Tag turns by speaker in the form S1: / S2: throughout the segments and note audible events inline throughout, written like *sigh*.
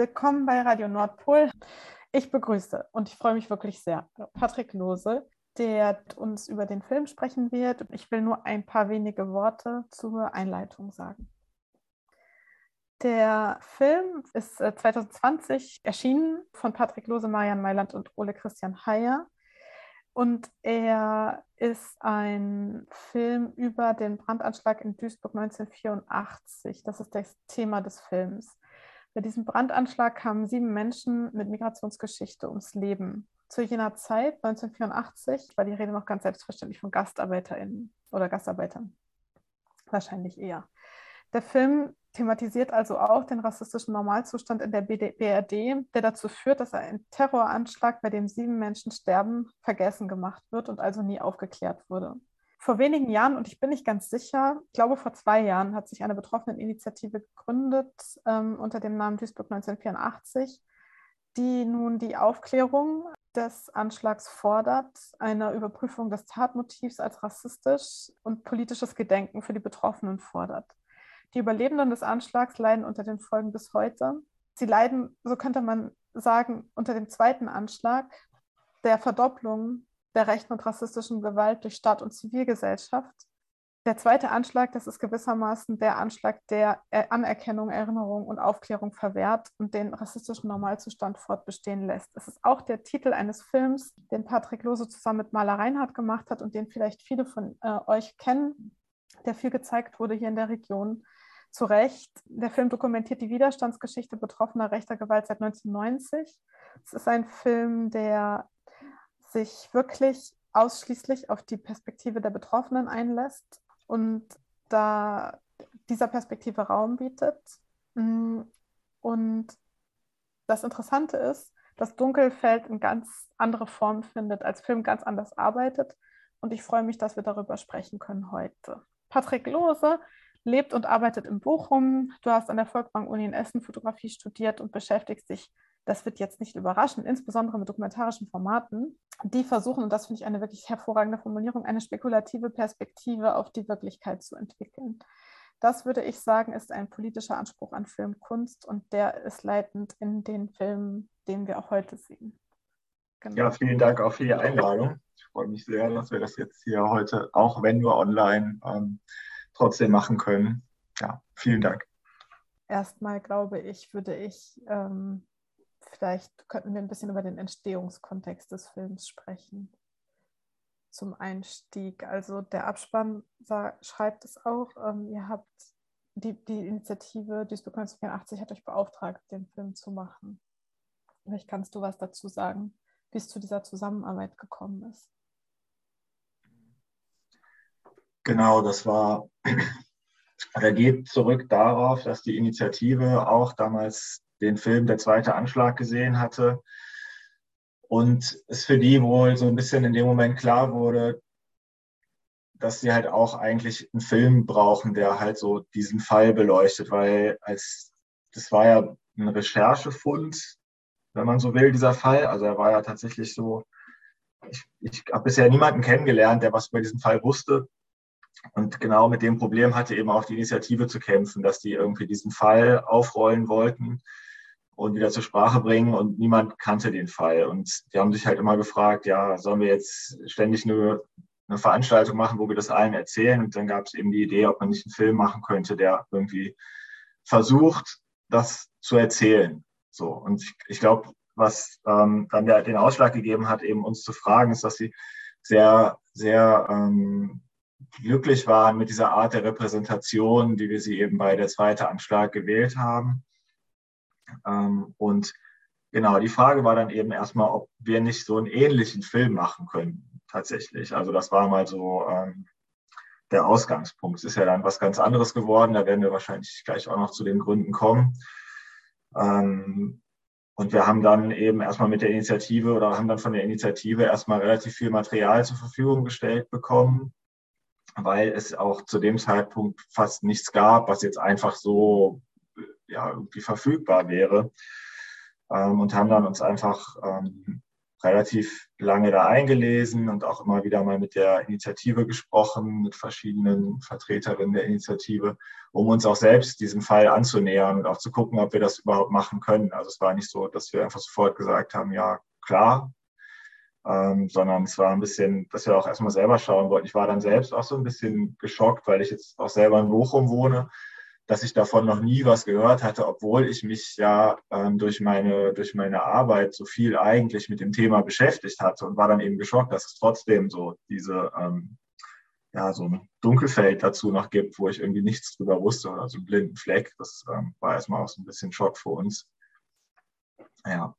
S1: Willkommen bei Radio Nordpol. Ich begrüße und ich freue mich wirklich sehr Patrick Lose, der uns über den Film sprechen wird. Ich will nur ein paar wenige Worte zur Einleitung sagen. Der Film ist 2020 äh, erschienen von Patrick Lose, Marian Mailand und Ole Christian Heyer. Und er ist ein Film über den Brandanschlag in Duisburg 1984. Das ist das Thema des Films. Bei diesem Brandanschlag kamen sieben Menschen mit Migrationsgeschichte ums Leben. Zu jener Zeit, 1984, war die Rede noch ganz selbstverständlich von GastarbeiterInnen oder Gastarbeitern. Wahrscheinlich eher. Der Film thematisiert also auch den rassistischen Normalzustand in der BRD, der dazu führt, dass ein Terroranschlag, bei dem sieben Menschen sterben, vergessen gemacht wird und also nie aufgeklärt wurde. Vor wenigen Jahren, und ich bin nicht ganz sicher, ich glaube vor zwei Jahren, hat sich eine Betroffeneninitiative gegründet ähm, unter dem Namen Duisburg 1984, die nun die Aufklärung des Anschlags fordert, eine Überprüfung des Tatmotivs als rassistisch und politisches Gedenken für die Betroffenen fordert. Die Überlebenden des Anschlags leiden unter den Folgen bis heute. Sie leiden, so könnte man sagen, unter dem zweiten Anschlag der Verdopplung der rechten und rassistischen Gewalt durch Staat und Zivilgesellschaft. Der zweite Anschlag, das ist gewissermaßen der Anschlag, der Anerkennung, Erinnerung und Aufklärung verwehrt und den rassistischen Normalzustand fortbestehen lässt. Es ist auch der Titel eines Films, den Patrick Lose zusammen mit Maler Reinhardt gemacht hat und den vielleicht viele von äh, euch kennen, der viel gezeigt wurde hier in der Region zu Recht. Der Film dokumentiert die Widerstandsgeschichte betroffener rechter Gewalt seit 1990. Es ist ein Film, der sich wirklich ausschließlich auf die Perspektive der Betroffenen einlässt und da dieser Perspektive Raum bietet. Mm, und das Interessante ist, dass Dunkelfeld eine ganz andere Form findet, als Film ganz anders arbeitet. Und ich freue mich, dass wir darüber sprechen können heute. Patrick Lose lebt und arbeitet in Bochum. Du hast an der Volksbank-Uni in Essen Fotografie studiert und beschäftigst dich, das wird jetzt nicht überraschen, insbesondere mit dokumentarischen Formaten, die versuchen, und das finde ich eine wirklich hervorragende Formulierung, eine spekulative Perspektive auf die Wirklichkeit zu entwickeln. Das würde ich sagen, ist ein politischer Anspruch an Filmkunst und der ist leitend in den Filmen, den wir auch heute sehen.
S2: Genau. Ja, vielen Dank auch für die Einladung. Ich freue mich sehr, dass wir das jetzt hier heute, auch wenn nur online, ähm, trotzdem machen können. Ja, vielen Dank.
S1: Erstmal glaube ich, würde ich, ähm, vielleicht könnten wir ein bisschen über den Entstehungskontext des Films sprechen. Zum Einstieg. Also der Abspann schreibt es auch, ähm, ihr habt die, die Initiative Duisburg 1984 hat euch beauftragt, den Film zu machen. Vielleicht kannst du was dazu sagen, wie es zu dieser Zusammenarbeit gekommen ist.
S2: Genau, das war, *clears throat* oder geht zurück darauf, dass die Initiative auch damals den Film Der zweite Anschlag gesehen hatte und es für die wohl so ein bisschen in dem Moment klar wurde, dass sie halt auch eigentlich einen Film brauchen, der halt so diesen Fall beleuchtet, weil als das war ja ein Recherchefund, wenn man so will, dieser Fall. Also er war ja tatsächlich so, ich, ich habe bisher niemanden kennengelernt, der was über diesen Fall wusste. Und genau mit dem Problem hatte eben auch die Initiative zu kämpfen, dass die irgendwie diesen Fall aufrollen wollten und wieder zur Sprache bringen und niemand kannte den Fall. Und die haben sich halt immer gefragt, ja, sollen wir jetzt ständig eine, eine Veranstaltung machen, wo wir das allen erzählen? Und dann gab es eben die Idee, ob man nicht einen Film machen könnte, der irgendwie versucht, das zu erzählen. So. Und ich, ich glaube, was ähm, dann der, den Ausschlag gegeben hat, eben uns zu fragen, ist, dass sie sehr, sehr ähm, glücklich waren mit dieser Art der Repräsentation, die wir sie eben bei der zweite Anschlag gewählt haben. Ähm, und genau, die Frage war dann eben erstmal, ob wir nicht so einen ähnlichen Film machen können, tatsächlich. Also das war mal so ähm, der Ausgangspunkt. Es ist ja dann was ganz anderes geworden, da werden wir wahrscheinlich gleich auch noch zu den Gründen kommen. Ähm, und wir haben dann eben erstmal mit der Initiative oder haben dann von der Initiative erstmal relativ viel Material zur Verfügung gestellt bekommen, weil es auch zu dem Zeitpunkt fast nichts gab, was jetzt einfach so ja, irgendwie verfügbar wäre. Ähm, und haben dann uns einfach ähm, relativ lange da eingelesen und auch immer wieder mal mit der Initiative gesprochen, mit verschiedenen Vertreterinnen der Initiative, um uns auch selbst diesem Fall anzunähern und auch zu gucken, ob wir das überhaupt machen können. Also es war nicht so, dass wir einfach sofort gesagt haben, ja, klar, ähm, sondern es war ein bisschen, dass wir auch erstmal selber schauen wollten. Ich war dann selbst auch so ein bisschen geschockt, weil ich jetzt auch selber in Bochum wohne dass ich davon noch nie was gehört hatte, obwohl ich mich ja ähm, durch, meine, durch meine Arbeit so viel eigentlich mit dem Thema beschäftigt hatte und war dann eben geschockt, dass es trotzdem so diese, ähm, ja, so ein Dunkelfeld dazu noch gibt, wo ich irgendwie nichts drüber wusste oder so einen blinden Fleck. Das ähm, war erstmal auch so ein bisschen Schock für uns. Ja.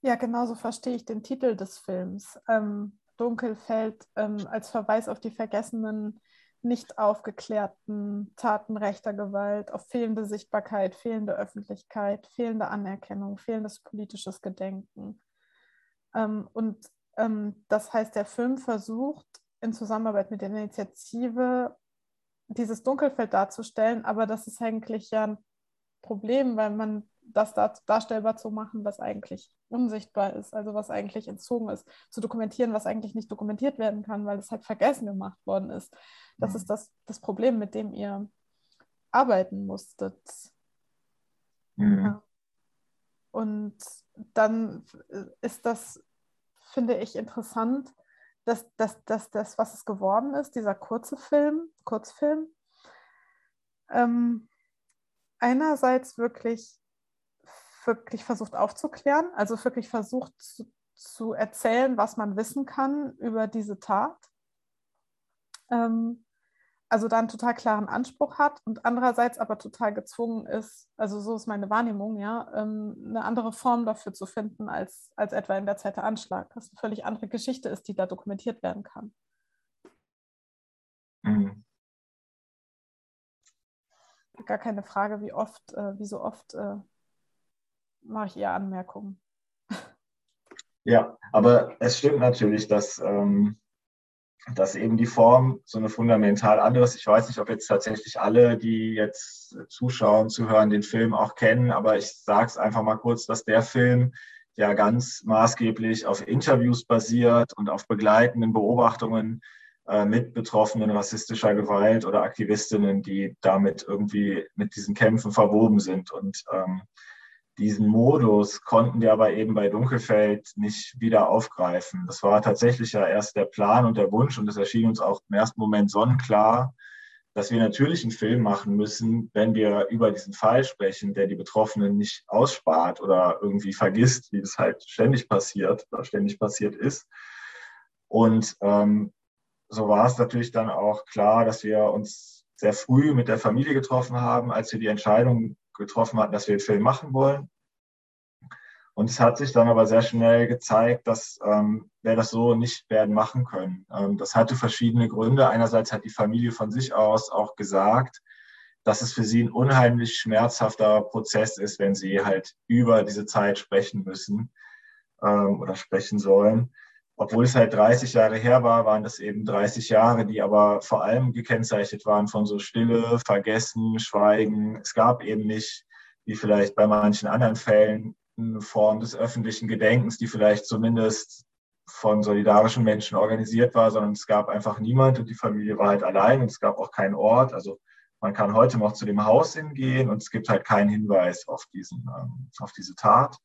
S1: Ja, genauso verstehe ich den Titel des Films. Ähm, Dunkelfeld ähm, als Verweis auf die vergessenen nicht aufgeklärten Taten rechter Gewalt, auf fehlende Sichtbarkeit, fehlende Öffentlichkeit, fehlende Anerkennung, fehlendes politisches Gedenken. Ähm, und ähm, das heißt, der Film versucht in Zusammenarbeit mit der Initiative dieses Dunkelfeld darzustellen, aber das ist eigentlich ja ein Problem, weil man das darstellbar zu machen, was eigentlich unsichtbar ist, also was eigentlich entzogen ist, zu dokumentieren, was eigentlich nicht dokumentiert werden kann, weil es halt vergessen gemacht worden ist. Das mhm. ist das, das Problem, mit dem ihr arbeiten musstet. Mhm. Ja. Und dann ist das, finde ich, interessant, dass, dass, dass das, was es geworden ist, dieser kurze Film, Kurzfilm, ähm, einerseits wirklich wirklich versucht aufzuklären, also wirklich versucht zu, zu erzählen, was man wissen kann über diese Tat. Ähm, also da einen total klaren Anspruch hat und andererseits aber total gezwungen ist, also so ist meine Wahrnehmung, ja, ähm, eine andere Form dafür zu finden, als, als etwa in der Zeit der Anschlag, dass eine völlig andere Geschichte ist, die da dokumentiert werden kann. Mhm. Gar keine Frage, wie oft, äh, wie so oft äh, mache ich eher Anmerkungen.
S2: Ja, aber es stimmt natürlich, dass, ähm, dass eben die Form so eine fundamental andere ist. Ich weiß nicht, ob jetzt tatsächlich alle, die jetzt zuschauen, zuhören, den Film auch kennen, aber ich sage es einfach mal kurz, dass der Film ja ganz maßgeblich auf Interviews basiert und auf begleitenden Beobachtungen äh, mit Betroffenen rassistischer Gewalt oder Aktivistinnen, die damit irgendwie mit diesen Kämpfen verwoben sind. Und ähm, diesen Modus konnten wir aber eben bei Dunkelfeld nicht wieder aufgreifen. Das war tatsächlich ja erst der Plan und der Wunsch und es erschien uns auch im ersten Moment sonnenklar, dass wir natürlich einen Film machen müssen, wenn wir über diesen Fall sprechen, der die Betroffenen nicht ausspart oder irgendwie vergisst, wie das halt ständig passiert oder ständig passiert ist. Und ähm, so war es natürlich dann auch klar, dass wir uns sehr früh mit der Familie getroffen haben, als wir die Entscheidung getroffen hatten, dass wir den Film machen wollen. Und es hat sich dann aber sehr schnell gezeigt, dass ähm, wir das so nicht werden machen können. Ähm, das hatte verschiedene Gründe. Einerseits hat die Familie von sich aus auch gesagt, dass es für sie ein unheimlich schmerzhafter Prozess ist, wenn sie halt über diese Zeit sprechen müssen ähm, oder sprechen sollen. Obwohl es halt 30 Jahre her war, waren das eben 30 Jahre, die aber vor allem gekennzeichnet waren von so Stille, Vergessen, Schweigen. Es gab eben nicht, wie vielleicht bei manchen anderen Fällen, eine Form des öffentlichen Gedenkens, die vielleicht zumindest von solidarischen Menschen organisiert war, sondern es gab einfach niemand und die Familie war halt allein und es gab auch keinen Ort. Also man kann heute noch zu dem Haus hingehen und es gibt halt keinen Hinweis auf, diesen, ähm, auf diese Tat,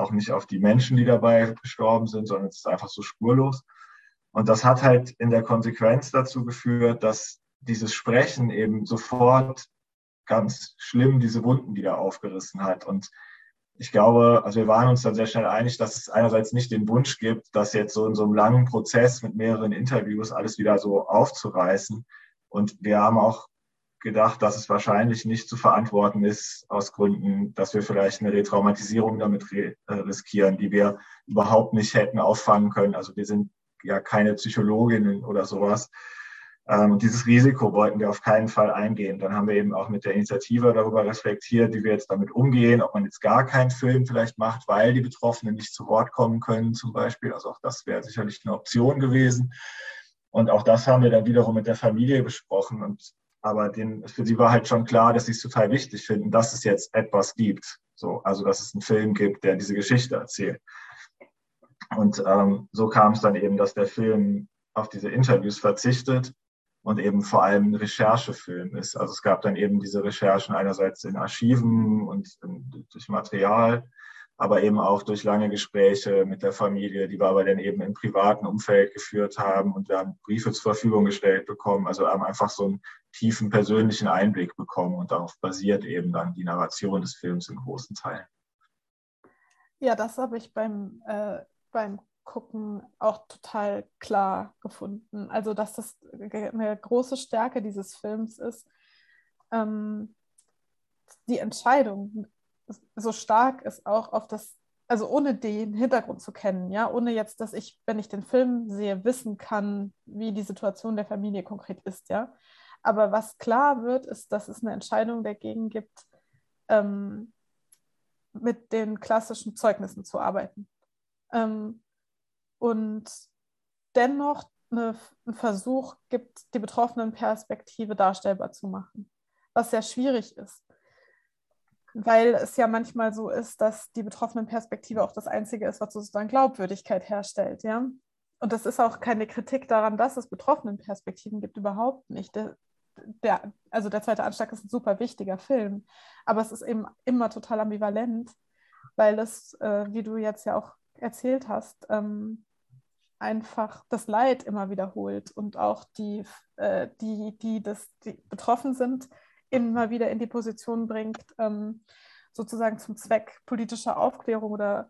S2: auch nicht auf die Menschen, die dabei gestorben sind, sondern es ist einfach so spurlos. Und das hat halt in der Konsequenz dazu geführt, dass dieses Sprechen eben sofort ganz schlimm diese Wunden wieder aufgerissen hat. Und ich glaube, also wir waren uns dann sehr schnell einig, dass es einerseits nicht den Wunsch gibt, das jetzt so in so einem langen Prozess mit mehreren Interviews alles wieder so aufzureißen. Und wir haben auch gedacht, dass es wahrscheinlich nicht zu verantworten ist, aus Gründen, dass wir vielleicht eine Retraumatisierung damit äh, riskieren, die wir überhaupt nicht hätten auffangen können. Also wir sind ja keine Psychologinnen oder sowas. Ähm, und dieses Risiko wollten wir auf keinen Fall eingehen. Dann haben wir eben auch mit der Initiative darüber reflektiert, wie wir jetzt damit umgehen, ob man jetzt gar keinen Film vielleicht macht, weil die Betroffenen nicht zu Wort kommen können zum Beispiel. Also auch das wäre sicherlich eine Option gewesen. Und auch das haben wir dann wiederum mit der Familie besprochen. Und aber den, für sie war halt schon klar, dass sie es total wichtig finden, dass es jetzt etwas gibt. So, also dass es einen Film gibt, der diese Geschichte erzählt. Und ähm, so kam es dann eben, dass der Film auf diese Interviews verzichtet und eben vor allem ein Recherchefilm ist. Also es gab dann eben diese Recherchen einerseits in Archiven und durch Material, aber eben auch durch lange Gespräche mit der Familie, die wir aber dann eben im privaten Umfeld geführt haben und wir haben Briefe zur Verfügung gestellt bekommen. Also haben einfach so einen tiefen persönlichen Einblick bekommen und darauf basiert eben dann die Narration des Films in großen Teilen.
S1: Ja, das habe ich beim, äh, beim Gucken auch total klar gefunden. Also, dass das eine große Stärke dieses Films ist, ähm, die Entscheidung so stark ist, auch auf das, also ohne den Hintergrund zu kennen, ja, ohne jetzt, dass ich, wenn ich den Film sehe, wissen kann, wie die Situation der Familie konkret ist, ja. Aber was klar wird, ist, dass es eine Entscheidung dagegen gibt, ähm, mit den klassischen Zeugnissen zu arbeiten. Ähm, und dennoch eine, einen Versuch gibt, die betroffenen Perspektive darstellbar zu machen, was sehr schwierig ist, weil es ja manchmal so ist, dass die betroffenen Perspektive auch das Einzige ist, was sozusagen Glaubwürdigkeit herstellt, ja. Und das ist auch keine Kritik daran, dass es betroffenen Perspektiven gibt, überhaupt nicht. Der, der, also der zweite Anschlag ist ein super wichtiger Film, aber es ist eben immer total ambivalent, weil es, äh, wie du jetzt ja auch erzählt hast, ähm, einfach das Leid immer wiederholt und auch die, äh, die, die, das, die betroffen sind, immer wieder in die Position bringt, ähm, sozusagen zum Zweck politischer Aufklärung oder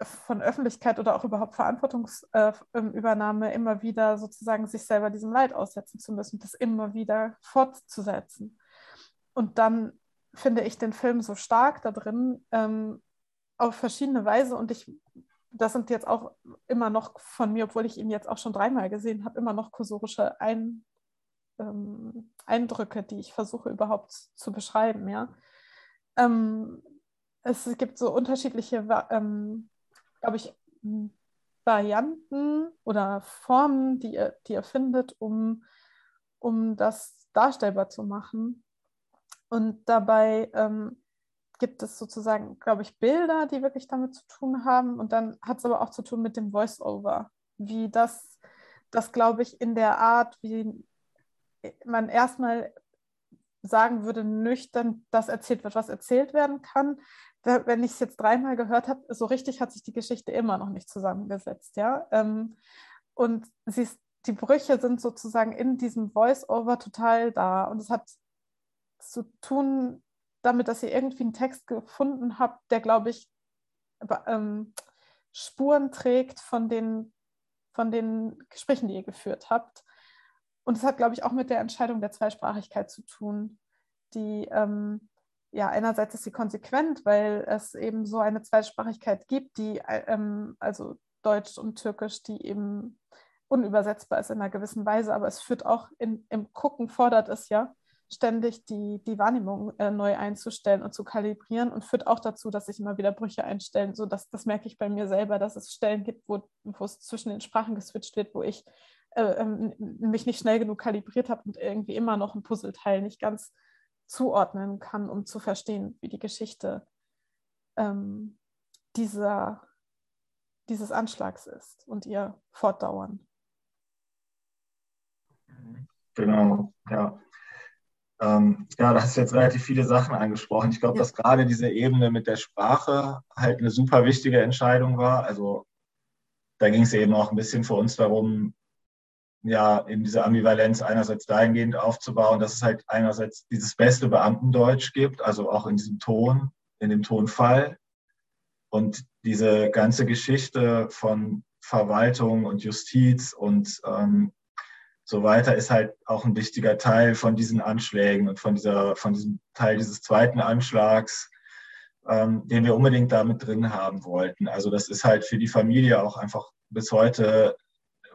S1: von Öffentlichkeit oder auch überhaupt Verantwortungsübernahme äh, immer wieder sozusagen sich selber diesem Leid aussetzen zu müssen, das immer wieder fortzusetzen. Und dann finde ich den Film so stark da drin, ähm, auf verschiedene Weise. Und ich das sind jetzt auch immer noch von mir, obwohl ich ihn jetzt auch schon dreimal gesehen habe, immer noch kursorische Ein, ähm, Eindrücke, die ich versuche überhaupt zu beschreiben. Ja? Ähm, es gibt so unterschiedliche, ähm, glaube ich, Varianten oder Formen, die ihr, die ihr findet, um, um das darstellbar zu machen. Und dabei ähm, gibt es sozusagen, glaube ich, Bilder, die wirklich damit zu tun haben. Und dann hat es aber auch zu tun mit dem Voice-Over, wie das, das glaube ich, in der Art, wie man erstmal sagen würde, nüchtern das erzählt wird, was erzählt werden kann. Wenn ich es jetzt dreimal gehört habe, so richtig hat sich die Geschichte immer noch nicht zusammengesetzt. Ja? Ähm, und siehst, die Brüche sind sozusagen in diesem Voice-Over total da. Und es hat zu tun damit, dass ihr irgendwie einen Text gefunden habt, der, glaube ich, ähm, Spuren trägt von den, von den Gesprächen, die ihr geführt habt. Und es hat, glaube ich, auch mit der Entscheidung der Zweisprachigkeit zu tun, die, ähm, ja, einerseits ist sie konsequent, weil es eben so eine Zweisprachigkeit gibt, die, ähm, also Deutsch und Türkisch, die eben unübersetzbar ist in einer gewissen Weise, aber es führt auch in, im Gucken, fordert es ja ständig die, die Wahrnehmung äh, neu einzustellen und zu kalibrieren und führt auch dazu, dass sich immer wieder Brüche einstellen. So dass, das merke ich bei mir selber, dass es Stellen gibt, wo es zwischen den Sprachen geswitcht wird, wo ich äh, ähm, mich nicht schnell genug kalibriert habe und irgendwie immer noch ein Puzzleteil nicht ganz zuordnen kann, um zu verstehen, wie die Geschichte ähm, dieser, dieses Anschlags ist und ihr Fortdauern.
S2: Genau, ja. Ähm, ja, da hast du jetzt relativ viele Sachen angesprochen. Ich glaube, ja. dass gerade diese Ebene mit der Sprache halt eine super wichtige Entscheidung war. Also da ging es eben auch ein bisschen für uns darum, ja, eben diese Ambivalenz einerseits dahingehend aufzubauen, dass es halt einerseits dieses beste Beamtendeutsch gibt, also auch in diesem Ton, in dem Tonfall. Und diese ganze Geschichte von Verwaltung und Justiz und ähm, so weiter ist halt auch ein wichtiger Teil von diesen Anschlägen und von dieser, von diesem Teil dieses zweiten Anschlags, ähm, den wir unbedingt damit drin haben wollten. Also das ist halt für die Familie auch einfach bis heute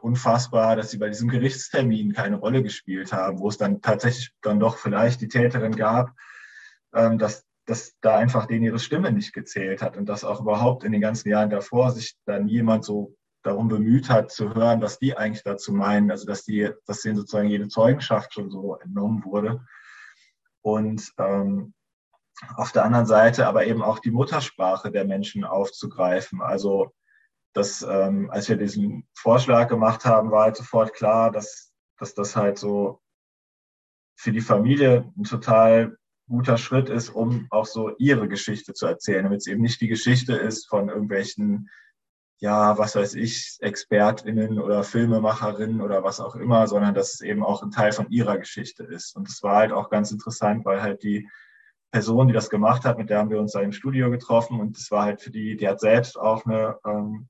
S2: unfassbar, dass sie bei diesem Gerichtstermin keine Rolle gespielt haben, wo es dann tatsächlich dann doch vielleicht die Täterin gab, ähm, dass, dass da einfach denen ihre Stimme nicht gezählt hat und dass auch überhaupt in den ganzen Jahren davor sich dann jemand so darum bemüht hat, zu hören, was die eigentlich dazu meinen, also dass, die, dass denen sozusagen jede Zeugenschaft schon so entnommen wurde. Und ähm, auf der anderen Seite aber eben auch die Muttersprache der Menschen aufzugreifen. Also das, ähm, als wir diesen Vorschlag gemacht haben, war halt sofort klar, dass, dass das halt so für die Familie ein total guter Schritt ist, um auch so ihre Geschichte zu erzählen, damit es eben nicht die Geschichte ist von irgendwelchen, ja, was weiß ich, ExpertInnen oder Filmemacherinnen oder was auch immer, sondern dass es eben auch ein Teil von ihrer Geschichte ist. Und das war halt auch ganz interessant, weil halt die Person, die das gemacht hat, mit der haben wir uns da im Studio getroffen und das war halt für die, die hat selbst auch eine ähm,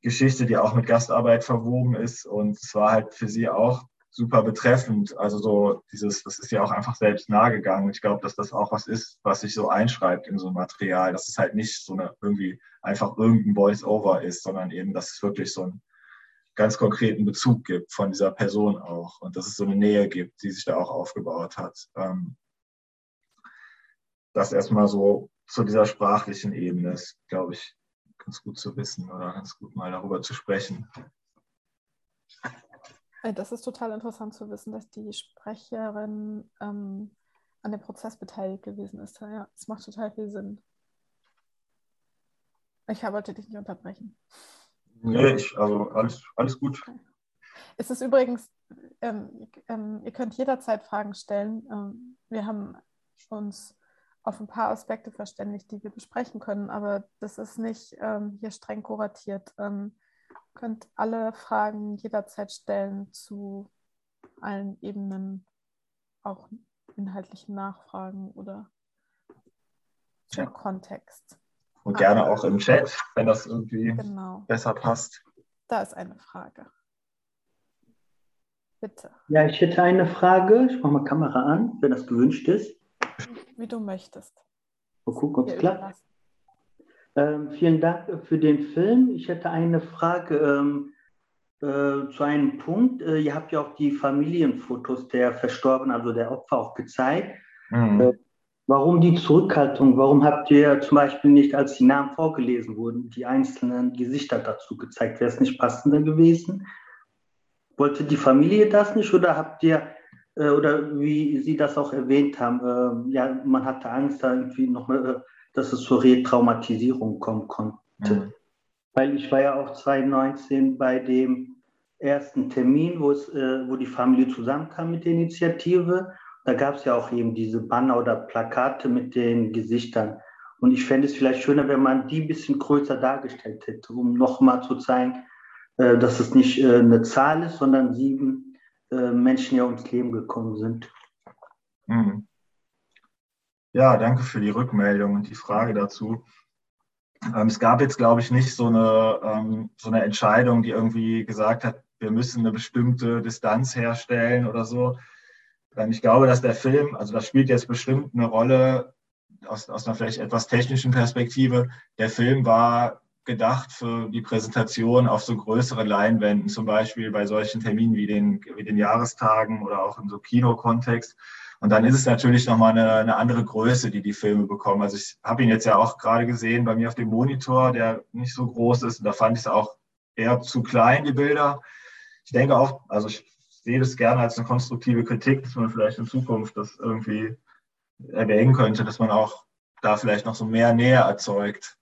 S2: Geschichte, die auch mit Gastarbeit verwoben ist und es war halt für sie auch super betreffend. Also so dieses, das ist ja auch einfach selbst nahegegangen. Ich glaube, dass das auch was ist, was sich so einschreibt in so ein Material, dass es halt nicht so eine irgendwie einfach irgendein Voice-Over ist, sondern eben, dass es wirklich so einen ganz konkreten Bezug gibt von dieser Person auch und dass es so eine Nähe gibt, die sich da auch aufgebaut hat. Ähm, das erstmal so zu dieser sprachlichen Ebene ist, glaube ich, ganz gut zu wissen oder ganz gut mal darüber zu sprechen.
S1: Das ist total interessant zu wissen, dass die Sprecherin ähm, an dem Prozess beteiligt gewesen ist. Ja, es macht total viel Sinn. Ich wollte dich nicht unterbrechen.
S2: Nee, ich, also alles, alles gut. Okay.
S1: Es ist übrigens, ähm, ähm, ihr könnt jederzeit Fragen stellen. Ähm, wir haben uns auf ein paar Aspekte verständigt, die wir besprechen können, aber das ist nicht ähm, hier streng kuratiert. Ähm, könnt alle Fragen jederzeit stellen zu allen Ebenen, auch inhaltlichen Nachfragen oder zum ja. Kontext.
S2: Und gerne auch im Chat, wenn das irgendwie genau. besser passt.
S1: Da ist eine Frage. Bitte.
S3: Ja, ich hätte eine Frage. Ich mache mal Kamera an, wenn das gewünscht ist.
S1: Wie du möchtest.
S3: Mal gucken, ob es klappt. Ähm, vielen Dank für den Film. Ich hätte eine Frage ähm, äh, zu einem Punkt. Äh, ihr habt ja auch die Familienfotos der Verstorbenen, also der Opfer, auch gezeigt. Mhm. Äh, warum die Zurückhaltung? Warum habt ihr zum Beispiel nicht, als die Namen vorgelesen wurden, die einzelnen Gesichter dazu gezeigt? Wäre es nicht passender gewesen? Wollte die Familie das nicht oder habt ihr, äh, oder wie Sie das auch erwähnt haben, äh, ja, man hatte Angst, da irgendwie nochmal äh, dass es zur Retraumatisierung kommen konnte. Mhm. Weil ich war ja auch 2019 bei dem ersten Termin, wo, es, äh, wo die Familie zusammenkam mit der Initiative. Da gab es ja auch eben diese Banner oder Plakate mit den Gesichtern. Und ich fände es vielleicht schöner, wenn man die ein bisschen größer dargestellt hätte, um nochmal zu zeigen, dass es nicht eine Zahl ist, sondern sieben äh, Menschen ja ums Leben gekommen sind. Mhm.
S2: Ja, danke für die Rückmeldung und die Frage dazu. Ähm, es gab jetzt, glaube ich, nicht so eine, ähm, so eine Entscheidung, die irgendwie gesagt hat, wir müssen eine bestimmte Distanz herstellen oder so. Ähm, ich glaube, dass der Film, also das spielt jetzt bestimmt eine Rolle aus, aus einer vielleicht etwas technischen Perspektive. Der Film war gedacht für die Präsentation auf so größeren Leinwänden, zum Beispiel bei solchen Terminen wie den, wie den Jahrestagen oder auch in so Kinokontext. Und dann ist es natürlich nochmal eine, eine andere Größe, die die Filme bekommen. Also ich habe ihn jetzt ja auch gerade gesehen bei mir auf dem Monitor, der nicht so groß ist. Und da fand ich es auch eher zu klein, die Bilder. Ich denke auch, also ich sehe das gerne als eine konstruktive Kritik, dass man vielleicht in Zukunft das irgendwie erwägen könnte, dass man auch da vielleicht noch so mehr Nähe erzeugt.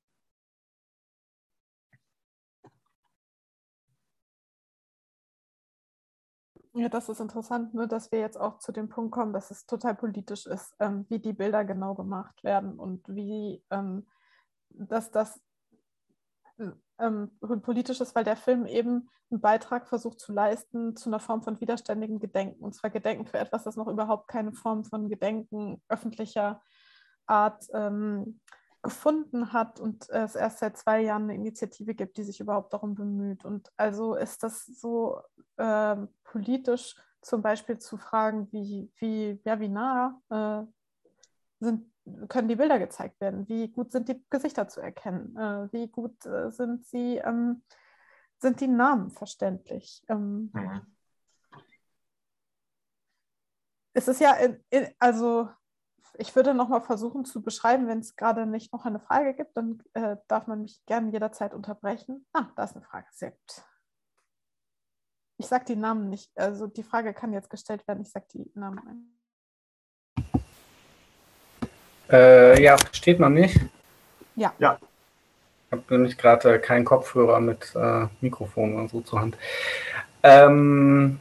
S1: Ja, das ist interessant, ne, dass wir jetzt auch zu dem Punkt kommen, dass es total politisch ist, ähm, wie die Bilder genau gemacht werden und wie ähm, dass das ähm, politisch ist, weil der Film eben einen Beitrag versucht zu leisten zu einer Form von widerständigem Gedenken. Und zwar Gedenken für etwas, das noch überhaupt keine Form von Gedenken öffentlicher Art ähm, gefunden hat und es erst seit zwei Jahren eine Initiative gibt, die sich überhaupt darum bemüht. Und also ist das so äh, politisch zum Beispiel zu fragen, wie, wie, ja, wie nah äh, sind, können die Bilder gezeigt werden, wie gut sind die Gesichter zu erkennen, äh, wie gut äh, sind sie, ähm, sind die Namen verständlich. Ähm, mhm. Es ist ja, in, in, also ich würde nochmal versuchen zu beschreiben, wenn es gerade nicht noch eine Frage gibt, dann äh, darf man mich gerne jederzeit unterbrechen. Ah, da ist eine Frage, sehr gut. Ich sage die Namen nicht, also die Frage kann jetzt gestellt werden, ich sage die Namen
S4: ein. Äh, ja, versteht man mich?
S1: Ja. Ja.
S4: habe nämlich gerade keinen Kopfhörer mit äh, Mikrofon oder so zur Hand. Ähm,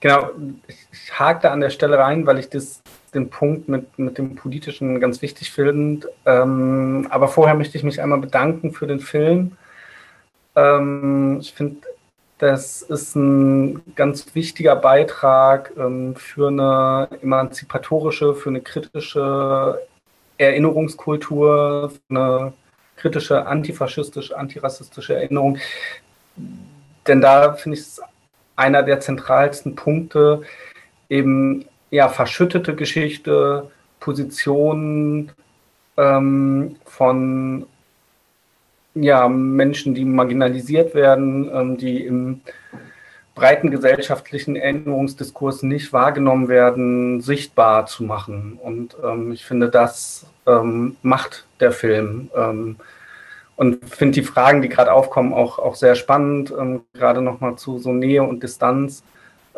S4: genau, ich hake da an der Stelle rein, weil ich das, den Punkt mit, mit dem Politischen ganz wichtig finde. Ähm, aber vorher möchte ich mich einmal bedanken für den Film. Ähm, ich finde, das ist ein ganz wichtiger Beitrag ähm, für eine emanzipatorische, für eine kritische Erinnerungskultur, für eine kritische, antifaschistische, antirassistische Erinnerung. Denn da finde ich es einer der zentralsten Punkte, eben ja, verschüttete Geschichte, Positionen ähm, von ja, Menschen, die marginalisiert werden, ähm, die im breiten gesellschaftlichen Erinnerungsdiskurs nicht wahrgenommen werden, sichtbar zu machen. Und ähm, ich finde, das ähm, macht der Film. Ähm, und finde die Fragen, die gerade aufkommen, auch, auch sehr spannend, ähm, gerade nochmal zu so Nähe und Distanz.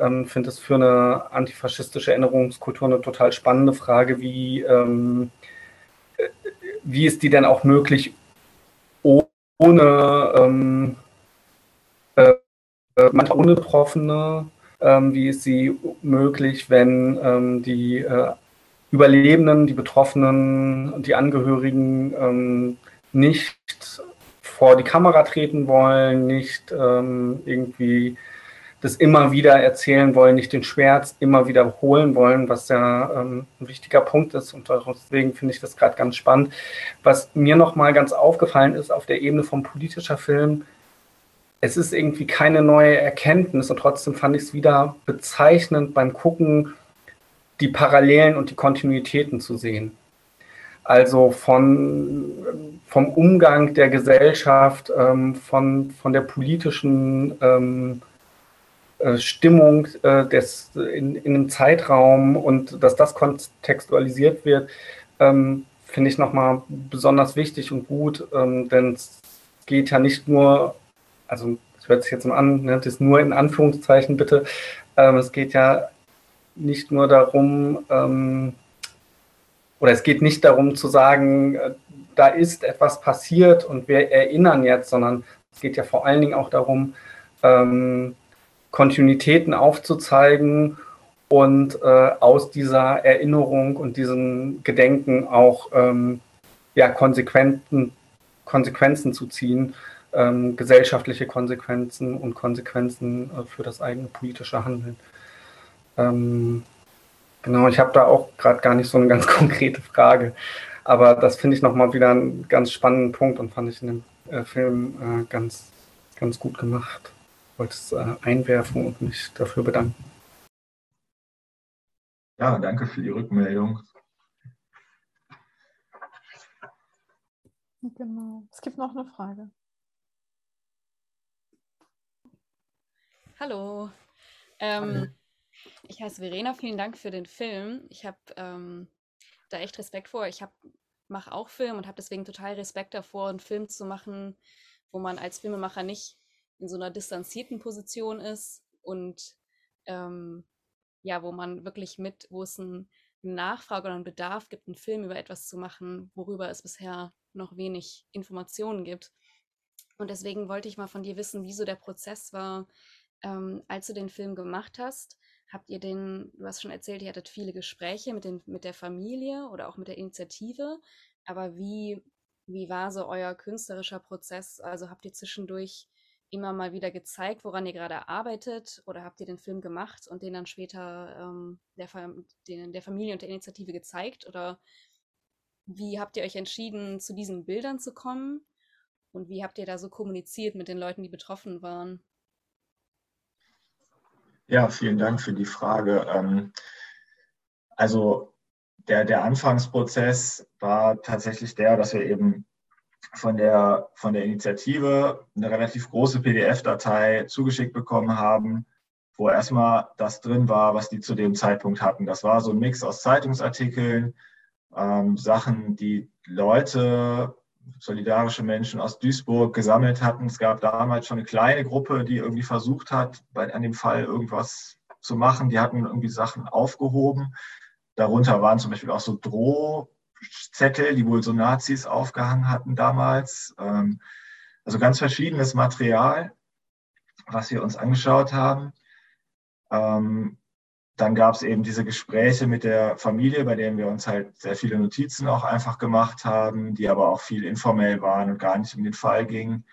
S4: Ähm, finde es für eine antifaschistische Erinnerungskultur eine total spannende Frage, wie, ähm, äh, wie ist die denn auch möglich, ohne ähm, äh, manchmal ohne Betroffene, ähm, wie ist sie möglich, wenn ähm, die äh, Überlebenden, die Betroffenen, die Angehörigen ähm, nicht vor die Kamera treten wollen, nicht ähm, irgendwie das immer wieder erzählen wollen, nicht den Schmerz immer wiederholen wollen, was ja ähm, ein wichtiger Punkt ist. Und deswegen finde ich das gerade ganz spannend. Was mir nochmal ganz aufgefallen ist auf der Ebene vom politischer Film, es ist irgendwie keine neue Erkenntnis und trotzdem fand ich es wieder bezeichnend beim Gucken, die Parallelen und die Kontinuitäten zu sehen. Also von, vom Umgang der Gesellschaft, ähm, von, von der politischen ähm, äh, Stimmung äh, des, in, in einem Zeitraum und dass das kontextualisiert wird, ähm, finde ich nochmal besonders wichtig und gut, ähm, denn es geht ja nicht nur, also es hört sich jetzt mal an, ne, das ist nur in Anführungszeichen bitte, ähm, es geht ja nicht nur darum, ähm, oder es geht nicht darum zu sagen, äh, da ist etwas passiert und wir erinnern jetzt, sondern es geht ja vor allen Dingen auch darum, ähm, Kontinuitäten aufzuzeigen und äh, aus dieser Erinnerung und diesem Gedenken auch ähm, ja, Konsequenzen, Konsequenzen zu ziehen, ähm, gesellschaftliche Konsequenzen und Konsequenzen äh, für das eigene politische Handeln. Ähm, genau, ich habe da auch gerade gar nicht so eine ganz *laughs* konkrete Frage, aber das finde ich nochmal wieder einen ganz spannenden Punkt und fand ich in dem äh, Film äh, ganz, ganz gut gemacht. Ich wollte es äh, einwerfen und mich dafür bedanken.
S2: Ja, danke für die Rückmeldung.
S1: Genau. Es gibt noch eine Frage.
S5: Hallo. Ähm, ich heiße Verena, vielen Dank für den Film. Ich habe ähm, da echt Respekt vor. Ich mache auch Film und habe deswegen total Respekt davor, einen Film zu machen, wo man als Filmemacher nicht in so einer distanzierten Position ist und ähm, ja, wo man wirklich mit, wo es ein, eine Nachfrage oder einen Bedarf gibt, einen Film über etwas zu machen, worüber es bisher noch wenig Informationen gibt. Und deswegen wollte ich mal von dir wissen, wie so der Prozess war, ähm, als du den Film gemacht hast Habt ihr den, du hast schon erzählt, ihr hattet viele Gespräche mit, den, mit der Familie oder auch mit der Initiative, aber wie, wie war so euer künstlerischer Prozess? Also habt ihr zwischendurch immer mal wieder gezeigt, woran ihr gerade arbeitet oder habt ihr den Film gemacht und den dann später ähm, der, den, der Familie und der Initiative gezeigt oder wie habt ihr euch entschieden, zu diesen Bildern zu kommen und wie habt ihr da so kommuniziert mit den Leuten, die betroffen waren?
S2: Ja, vielen Dank für die Frage. Ähm, also der, der Anfangsprozess war tatsächlich der, dass wir eben von der, von der Initiative eine relativ große PDF-Datei zugeschickt bekommen haben, wo erstmal das drin war, was die zu dem Zeitpunkt hatten. Das war so ein Mix aus Zeitungsartikeln, ähm, Sachen, die Leute solidarische Menschen aus Duisburg gesammelt hatten. Es gab damals schon eine kleine Gruppe, die irgendwie versucht hat, bei, an dem Fall irgendwas zu machen. Die hatten irgendwie Sachen aufgehoben. Darunter waren zum Beispiel auch so Droh, Zettel, die wohl so Nazis aufgehangen hatten damals. Ähm, also ganz verschiedenes Material, was wir uns angeschaut haben. Ähm, dann gab es eben diese Gespräche mit der Familie, bei denen wir uns halt sehr viele Notizen auch einfach gemacht haben, die aber auch viel informell waren und gar nicht um den Fall gingen.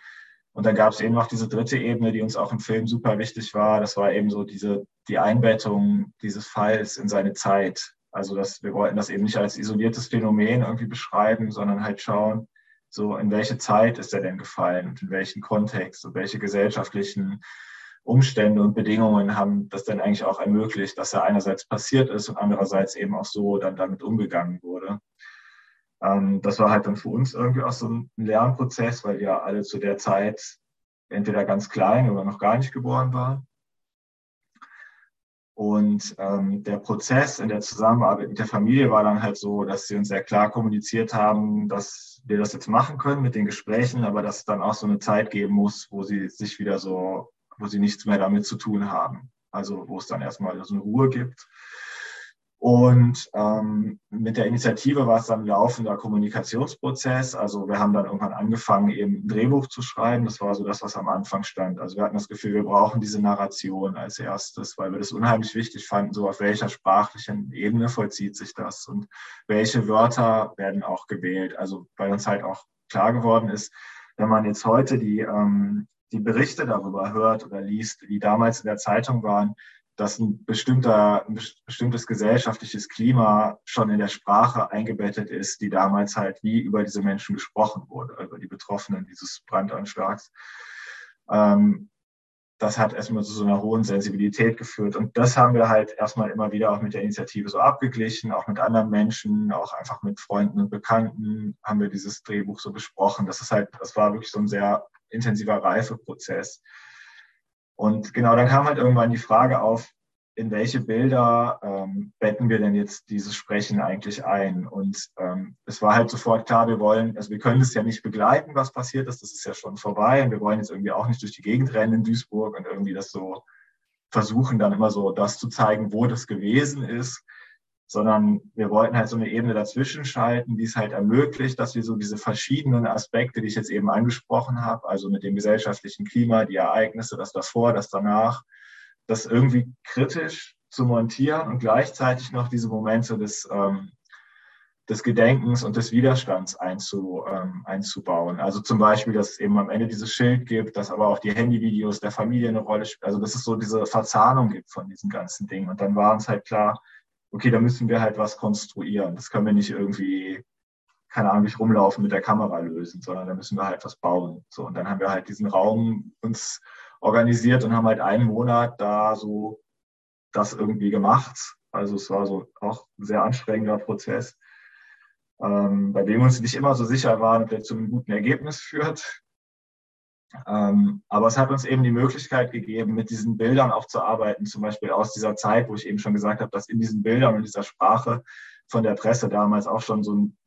S2: Und dann gab es eben noch diese dritte Ebene, die uns auch im Film super wichtig war. Das war eben so diese, die Einbettung dieses Falls in seine Zeit. Also dass wir wollten das eben nicht als isoliertes Phänomen irgendwie beschreiben, sondern halt schauen, so in welche Zeit ist er denn gefallen und in welchen Kontext und welche gesellschaftlichen Umstände und Bedingungen haben das denn eigentlich auch ermöglicht, dass er einerseits passiert ist und andererseits eben auch so dann damit umgegangen wurde. Ähm, das war halt dann für uns irgendwie auch so ein Lernprozess, weil wir alle zu der Zeit entweder ganz klein oder noch gar nicht geboren waren. Und ähm, der Prozess in der Zusammenarbeit mit der Familie war dann halt so, dass sie uns sehr klar kommuniziert haben, dass wir das jetzt machen können mit den Gesprächen, aber dass es dann auch so eine Zeit geben muss, wo sie sich wieder so, wo sie nichts mehr damit zu tun haben. Also wo es dann erstmal so eine Ruhe gibt. Und ähm, mit der Initiative war es dann ein laufender Kommunikationsprozess. Also wir haben dann irgendwann angefangen, eben ein Drehbuch zu schreiben. Das war so das, was am Anfang stand. Also wir hatten das Gefühl, wir brauchen diese Narration als erstes, weil wir das unheimlich wichtig fanden, so auf welcher sprachlichen Ebene vollzieht sich das und welche Wörter werden auch gewählt. Also weil uns halt auch klar geworden ist, wenn man jetzt heute die, ähm, die Berichte darüber hört oder liest, die damals in der Zeitung waren, dass ein, bestimmter, ein bestimmtes gesellschaftliches Klima schon in der Sprache eingebettet ist, die damals halt wie über diese Menschen gesprochen wurde, über die Betroffenen dieses Brandanschlags. Ähm, das hat erstmal zu so einer hohen Sensibilität geführt. Und das haben wir halt erstmal immer wieder auch mit der Initiative so abgeglichen, auch mit anderen Menschen, auch einfach mit Freunden und Bekannten haben wir dieses Drehbuch so besprochen. Das ist halt, das war wirklich so ein sehr intensiver Reifeprozess. Und genau, dann kam halt irgendwann die Frage auf, in welche Bilder ähm, betten wir denn jetzt dieses Sprechen eigentlich ein? Und ähm, es war halt sofort klar, wir wollen, also wir können es ja nicht begleiten, was passiert ist, das ist ja schon vorbei. Und wir wollen jetzt irgendwie auch nicht durch die Gegend rennen in Duisburg und irgendwie das so versuchen, dann immer so das zu zeigen, wo das gewesen ist, sondern wir wollten halt so eine Ebene dazwischen schalten, die es halt ermöglicht, dass wir so diese verschiedenen Aspekte, die ich jetzt eben angesprochen habe, also mit dem gesellschaftlichen Klima, die Ereignisse, das davor, das danach, das irgendwie kritisch zu montieren und gleichzeitig noch diese Momente des, ähm, des Gedenkens und des Widerstands einzu, ähm, einzubauen. Also zum Beispiel, dass es eben am Ende dieses Schild gibt, dass aber auch die Handyvideos der Familie eine Rolle spielen. Also dass es so diese Verzahnung gibt von diesen ganzen Dingen. Und dann war uns halt klar, okay, da müssen wir halt was konstruieren. Das können wir nicht irgendwie, keine Ahnung, nicht rumlaufen mit der Kamera lösen, sondern da müssen wir halt was bauen. So, und dann haben wir halt diesen Raum uns organisiert und haben halt einen Monat da so das irgendwie gemacht. Also es war so auch ein sehr anstrengender Prozess, ähm, bei dem wir uns nicht immer so sicher waren, ob der zu einem guten Ergebnis führt. Ähm, aber es hat uns eben die Möglichkeit gegeben, mit diesen Bildern auch zu arbeiten, zum Beispiel aus dieser Zeit, wo ich eben schon gesagt habe, dass in diesen Bildern und dieser Sprache von der Presse damals auch schon so ein,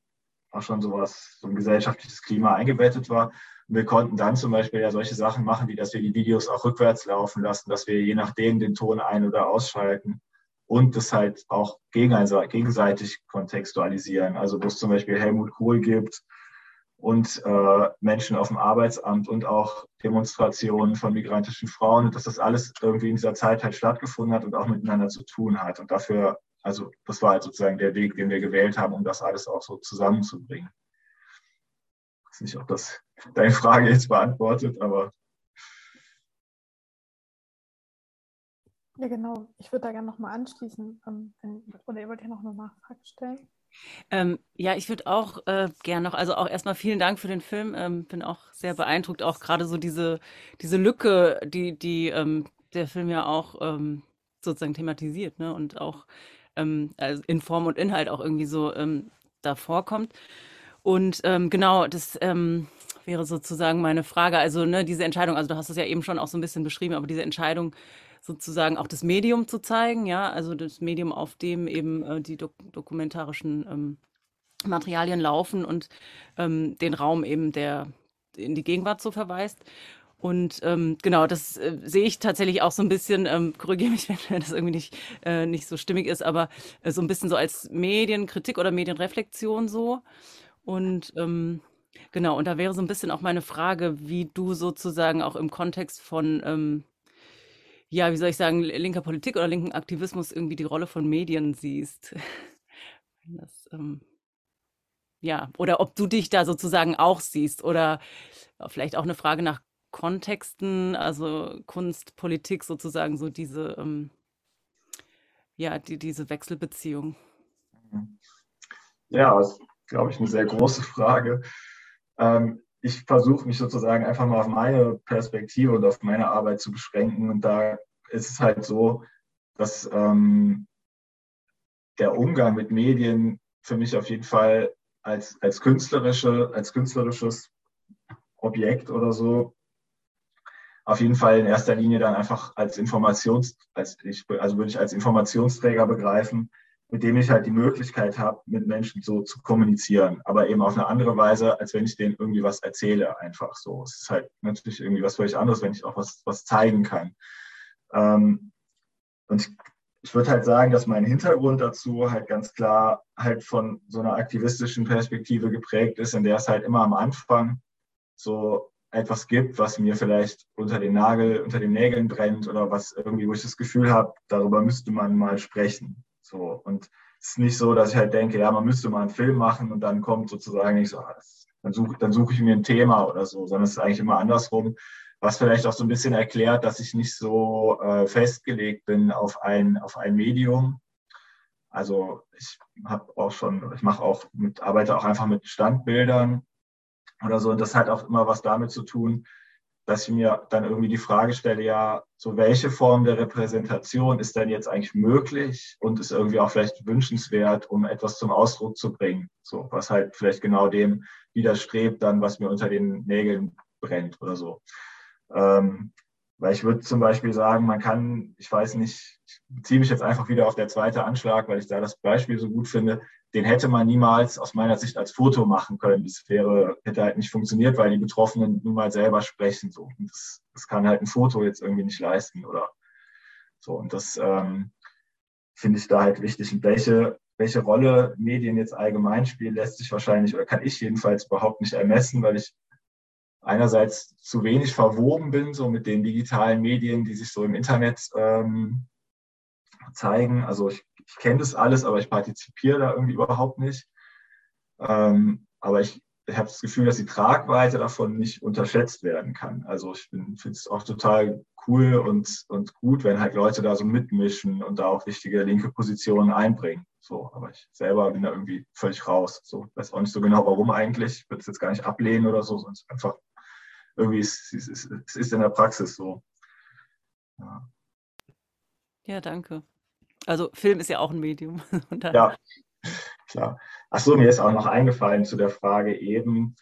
S2: auch schon sowas, so ein gesellschaftliches Klima eingebettet war. Und wir konnten dann zum Beispiel ja solche Sachen machen, wie dass wir die Videos auch rückwärts laufen lassen, dass wir je nachdem den Ton ein- oder ausschalten und das halt auch gegenseitig kontextualisieren. Also wo es zum Beispiel Helmut Kohl gibt, und äh, Menschen auf dem Arbeitsamt und auch Demonstrationen von migrantischen Frauen und dass das alles irgendwie in dieser Zeit halt stattgefunden hat und auch miteinander zu tun hat. Und dafür, also das war halt sozusagen der Weg, den wir gewählt haben, um das alles auch so zusammenzubringen. Ich weiß nicht, ob das deine Frage jetzt beantwortet, aber.
S1: Ja, genau. Ich würde da gerne nochmal anschließen. Ähm, oder ihr wollt ja noch eine Nachfrage stellen?
S6: Ähm, ja, ich würde auch äh, gern noch, also auch erstmal vielen Dank für den Film. Ähm, bin auch sehr beeindruckt, auch gerade so diese, diese Lücke, die, die ähm, der Film ja auch ähm, sozusagen thematisiert, ne? Und auch ähm, also in Form und Inhalt auch irgendwie so ähm, da vorkommt. Und genau, das wäre sozusagen meine Frage. Also, ne, diese Entscheidung, also du hast es ja eben schon auch so ein bisschen beschrieben, aber diese Entscheidung, sozusagen auch das Medium zu zeigen, ja, also das Medium, auf dem eben äh, die dok dokumentarischen ähm, Materialien laufen und ähm, den Raum eben, der in die Gegenwart so verweist. Und ähm, genau, das äh, sehe ich tatsächlich auch so ein bisschen, ähm, korrigiere mich, *laughs* wenn das irgendwie nicht, äh, nicht so stimmig ist, aber äh, so ein bisschen so als Medienkritik oder Medienreflexion so. Und ähm, genau, und da wäre so ein bisschen auch meine Frage, wie du sozusagen auch im Kontext von, ähm, ja, wie soll ich sagen, linker Politik oder linken Aktivismus irgendwie die Rolle von Medien siehst. *laughs* Das, ähm, ja, oder ob du dich da sozusagen auch siehst oder vielleicht auch eine Frage nach Kontexten, also Kunst, Politik sozusagen, so diese, ähm, ja, die, diese Wechselbeziehung.
S2: Ja, das ist, glaube ich, eine sehr große Frage. Ähm, ich versuche mich sozusagen einfach mal auf meine Perspektive und auf meine Arbeit zu beschränken. Und da ist es halt so, dass ähm, der Umgang mit Medien für mich auf jeden Fall als, als, künstlerische, als künstlerisches Objekt oder so auf jeden Fall in erster Linie dann einfach als Informations, als ich, also würde ich als Informationsträger begreifen, mit dem ich halt die Möglichkeit habe, mit Menschen so zu kommunizieren, aber eben auf eine andere Weise, als wenn ich denen irgendwie was erzähle, einfach so. Es ist halt natürlich irgendwie was völlig anderes, wenn ich auch was, was zeigen kann. Ähm, und ich, ich würde halt sagen, dass mein Hintergrund dazu halt ganz klar halt von so einer aktivistischen Perspektive geprägt ist, in der es halt immer am Anfang so etwas gibt, was mir vielleicht unter den Nagel, unter den Nägeln brennt oder was irgendwie, wo ich das Gefühl habe, darüber müsste man mal sprechen. So. Und es ist nicht so, dass ich halt denke, ja, man müsste mal einen Film machen und dann kommt sozusagen nicht so, ah, dann suche dann suche ich mir ein Thema oder so, sondern es ist eigentlich immer andersrum, was vielleicht auch so ein bisschen erklärt, dass ich nicht so äh, festgelegt bin auf ein, auf ein Medium. Also ich habe auch schon, ich mache auch mit, arbeite auch einfach mit Standbildern oder so. Und das hat auch immer was damit zu tun, dass ich mir dann irgendwie die Frage stelle, ja, so welche Form der Repräsentation ist denn jetzt eigentlich möglich und ist irgendwie auch vielleicht wünschenswert, um etwas zum Ausdruck zu bringen. So, was halt vielleicht genau dem widerstrebt, dann, was mir unter den Nägeln brennt oder so. Ähm, weil ich würde zum Beispiel sagen, man kann, ich weiß nicht, ich beziehe mich jetzt einfach wieder auf der zweite Anschlag, weil ich da das Beispiel so gut finde den hätte man niemals aus meiner Sicht als Foto machen können. Das wäre, hätte halt nicht funktioniert, weil die Betroffenen nun mal selber sprechen. So. Und das, das kann halt ein Foto jetzt irgendwie nicht leisten oder so. Und das ähm, finde ich da halt wichtig. Und welche, welche Rolle Medien jetzt allgemein spielen, lässt sich wahrscheinlich oder kann ich jedenfalls überhaupt nicht ermessen, weil ich einerseits zu wenig verwoben bin, so mit den digitalen Medien, die sich so im Internet ähm, zeigen. Also ich ich kenne das alles, aber ich partizipiere da irgendwie überhaupt nicht. Ähm, aber ich, ich habe das Gefühl, dass die Tragweite davon nicht unterschätzt werden kann. Also ich finde es auch total cool und, und gut, wenn halt Leute da so mitmischen und da auch wichtige linke Positionen einbringen. So, aber ich selber bin da irgendwie völlig raus. So, weiß auch nicht so genau, warum eigentlich. Ich würde es jetzt gar nicht ablehnen oder so, sondern einfach irgendwie es, es, es, es ist in der Praxis so.
S6: Ja, ja danke. Also Film ist ja auch ein Medium. *laughs*
S2: ja, klar. Achso, mir ist auch noch eingefallen zu der Frage eben.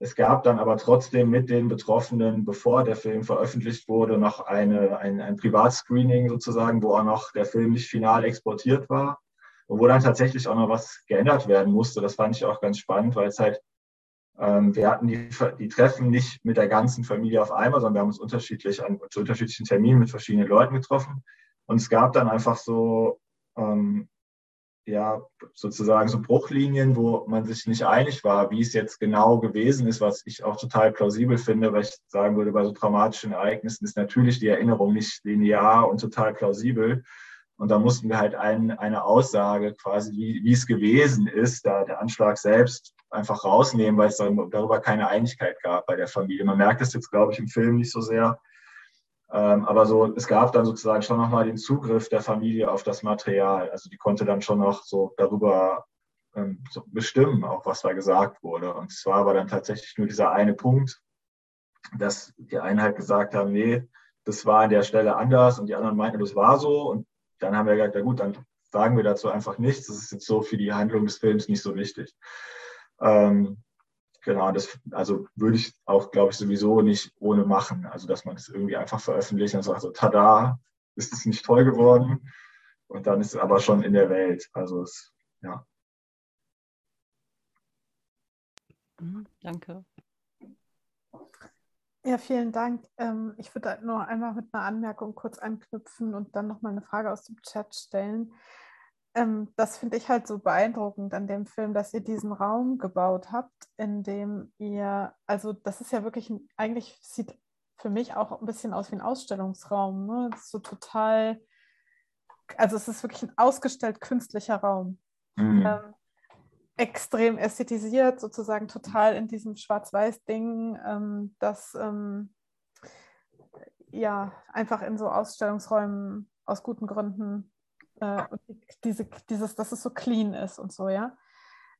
S2: Es gab dann aber trotzdem mit den Betroffenen, bevor der Film veröffentlicht wurde, noch eine, ein, ein Privatscreening sozusagen, wo auch noch der Film nicht final exportiert war und wo dann tatsächlich auch noch was geändert werden musste. Das fand ich auch ganz spannend, weil es halt, ähm, wir hatten die, die Treffen nicht mit der ganzen Familie auf einmal, sondern wir haben uns unterschiedlich an zu unterschiedlichen Terminen mit verschiedenen Leuten getroffen. Und es gab dann einfach so, ähm, ja, sozusagen so Bruchlinien, wo man sich nicht einig war, wie es jetzt genau gewesen ist, was ich auch total plausibel finde, weil ich sagen würde, bei so traumatischen Ereignissen ist natürlich die Erinnerung nicht linear und total plausibel. Und da mussten wir halt ein, eine Aussage quasi, wie, wie es gewesen ist, da der Anschlag selbst einfach rausnehmen, weil es darüber keine Einigkeit gab bei der Familie. Man merkt es jetzt, glaube ich, im Film nicht so sehr, aber so, es gab dann sozusagen schon nochmal den Zugriff der Familie auf das Material. Also die konnte dann schon noch so darüber ähm, so bestimmen, auch was da gesagt wurde. Und es war dann tatsächlich nur dieser eine Punkt, dass die einen halt gesagt haben, nee, das war an der Stelle anders und die anderen meinten, das war so. Und dann haben wir gesagt, na gut, dann sagen wir dazu einfach nichts. Das ist jetzt so für die Handlung des Films nicht so wichtig. Ähm, Genau, das also würde ich auch, glaube ich, sowieso nicht ohne machen. Also dass man es irgendwie einfach veröffentlicht und sagt so, tada, ist es nicht toll geworden. Und dann ist es aber schon in der Welt. Also es, ja.
S6: Mhm, danke.
S1: Ja, vielen Dank. Ähm, ich würde nur einmal mit einer Anmerkung kurz anknüpfen und dann nochmal eine Frage aus dem Chat stellen. Ähm, das finde ich halt so beeindruckend an dem Film, dass ihr diesen Raum gebaut habt, in dem ihr, also das ist ja wirklich, eigentlich sieht für mich auch ein bisschen aus wie ein Ausstellungsraum. Ne? So total, also es ist wirklich ein ausgestellt künstlicher Raum. Mhm. Ähm, extrem ästhetisiert, sozusagen total in diesem Schwarz-Weiß-Ding, ähm, das ähm, ja einfach in so Ausstellungsräumen aus guten Gründen äh, diese, dieses, dass es so clean ist und so, ja,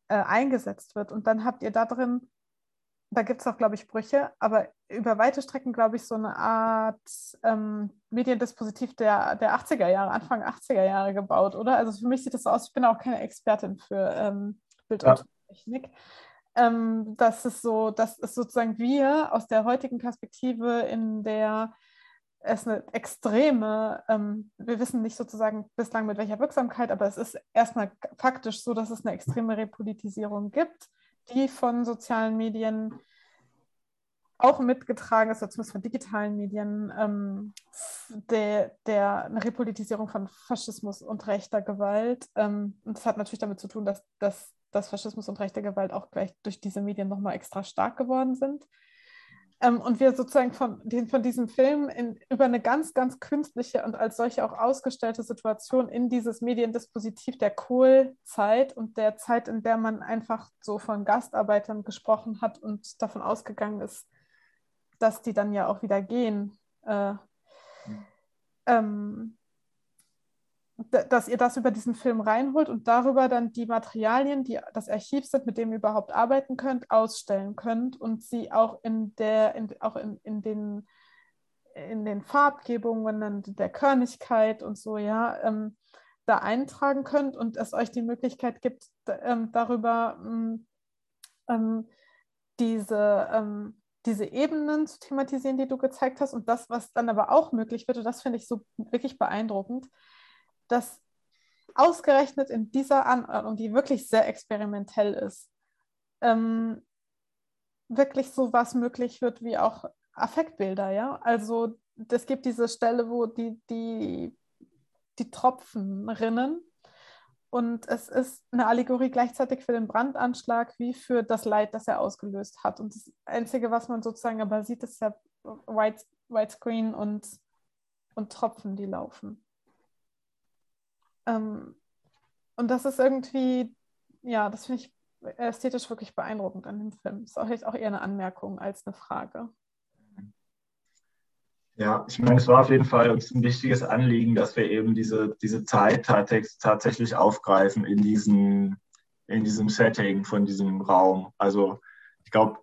S1: äh, eingesetzt wird. Und dann habt ihr da drin, da gibt es auch, glaube ich, Brüche, aber über weite Strecken, glaube ich, so eine Art ähm, Mediendispositiv der, der 80er Jahre, Anfang 80er Jahre gebaut, oder? Also für mich sieht das so aus, ich bin auch keine Expertin für ähm, Bild ja. und Technik. Ähm, das ist so, das ist sozusagen wir aus der heutigen Perspektive, in der es eine extreme, ähm, wir wissen nicht sozusagen bislang mit welcher Wirksamkeit, aber es ist erstmal faktisch so, dass es eine extreme Repolitisierung gibt, die von sozialen Medien auch mitgetragen ist, zumindest von digitalen Medien, ähm, der, der, eine Repolitisierung von Faschismus und rechter Gewalt. Ähm, und das hat natürlich damit zu tun, dass, dass, dass Faschismus und rechte Gewalt auch gleich durch diese Medien nochmal extra stark geworden sind. Ähm, und wir sozusagen von, den, von diesem Film in, über eine ganz, ganz künstliche und als solche auch ausgestellte Situation in dieses Mediendispositiv der Kohlzeit und der Zeit, in der man einfach so von Gastarbeitern gesprochen hat und davon ausgegangen ist, dass die dann ja auch wieder gehen. Äh, mhm. ähm, dass ihr das über diesen Film reinholt und darüber dann die Materialien, die das Archiv sind, mit dem ihr überhaupt arbeiten könnt, ausstellen könnt und sie auch in der, in, auch in, in den in den Farbgebungen der Körnigkeit und so, ja, ähm, da eintragen könnt und es euch die Möglichkeit gibt, ähm, darüber ähm, ähm diese, ähm, diese Ebenen zu thematisieren, die du gezeigt hast. Und das, was dann aber auch möglich wird, und das finde ich so wirklich beeindruckend, dass ausgerechnet in dieser Anordnung, die wirklich sehr experimentell ist, ähm, wirklich so was möglich wird wie auch Affektbilder, ja. Also es gibt diese Stelle, wo die, die, die Tropfen rinnen und es ist eine Allegorie gleichzeitig für den Brandanschlag wie für das Leid, das er ausgelöst hat. Und das Einzige, was man sozusagen aber sieht, ist ja White, Widescreen und, und Tropfen, die laufen. Ähm, und das ist irgendwie, ja, das finde ich ästhetisch wirklich beeindruckend an dem Film. Ist auch, auch eher eine Anmerkung als eine Frage.
S2: Ja, ich meine, es war auf jeden Fall uns ein wichtiges Anliegen, dass wir eben diese, diese Zeit tatsächlich aufgreifen in, diesen, in diesem Setting von diesem Raum. Also ich glaube,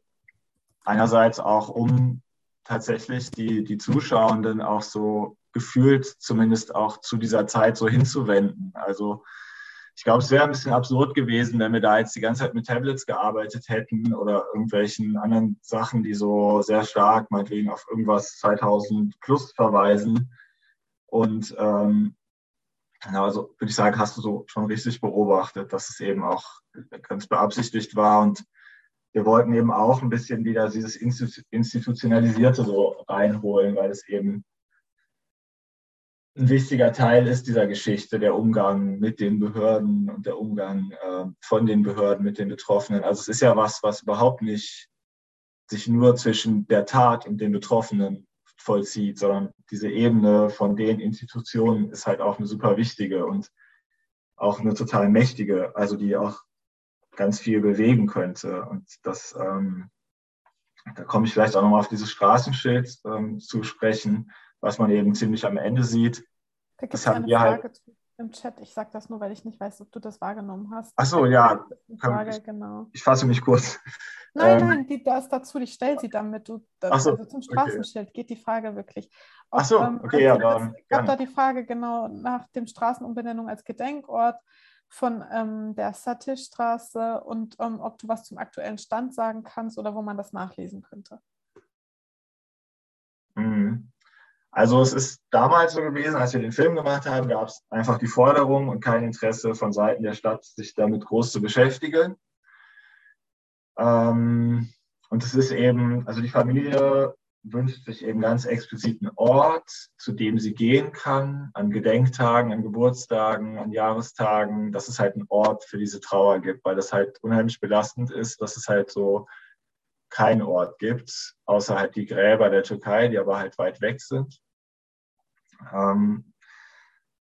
S2: einerseits auch, um tatsächlich die, die Zuschauenden auch so gefühlt zumindest auch zu dieser Zeit so hinzuwenden. Also ich glaube, es wäre ein bisschen absurd gewesen, wenn wir da jetzt die ganze Zeit mit Tablets gearbeitet hätten oder irgendwelchen anderen Sachen, die so sehr stark meinetwegen auf irgendwas 2000 plus verweisen. Und ähm, also würde ich sagen, hast du so schon richtig beobachtet, dass es eben auch ganz beabsichtigt war. Und wir wollten eben auch ein bisschen wieder dieses Institutionalisierte so reinholen, weil es eben ein wichtiger Teil ist dieser Geschichte, der Umgang mit den Behörden und der Umgang äh, von den Behörden mit den Betroffenen. Also es ist ja was, was überhaupt nicht sich nur zwischen der Tat und den Betroffenen vollzieht, sondern diese Ebene von den Institutionen ist halt auch eine super wichtige und auch eine total mächtige, also die auch ganz viel bewegen könnte. Und das, ähm, da komme ich vielleicht auch nochmal auf dieses Straßenschild ähm, zu sprechen was man eben ziemlich am Ende sieht.
S1: Da gibt es eine wir halt Frage halt... im Chat. Ich sage das nur, weil ich nicht weiß, ob du das wahrgenommen hast.
S2: Ach so, ja. Frage, ich, genau. ich fasse mich kurz.
S1: Nein, ähm, nein, die, da ist dazu, ich stelle sie damit. Du, das, so, also zum Straßenschild okay. geht die Frage wirklich.
S2: Ob, Ach so, ähm, okay, ja.
S1: Dann, es gab da die Frage genau nach dem Straßenumbenennung als Gedenkort von ähm, der Satischstraße und ähm, ob du was zum aktuellen Stand sagen kannst oder wo man das nachlesen könnte.
S2: Mhm. Also es ist damals so gewesen, als wir den Film gemacht haben, gab es einfach die Forderung und kein Interesse von Seiten der Stadt, sich damit groß zu beschäftigen. Ähm, und es ist eben, also die Familie wünscht sich eben ganz explizit einen Ort, zu dem sie gehen kann, an Gedenktagen, an Geburtstagen, an Jahrestagen, dass es halt einen Ort für diese Trauer gibt, weil das halt unheimlich belastend ist, dass es halt so keinen Ort gibt, außer halt die Gräber der Türkei, die aber halt weit weg sind. Ähm,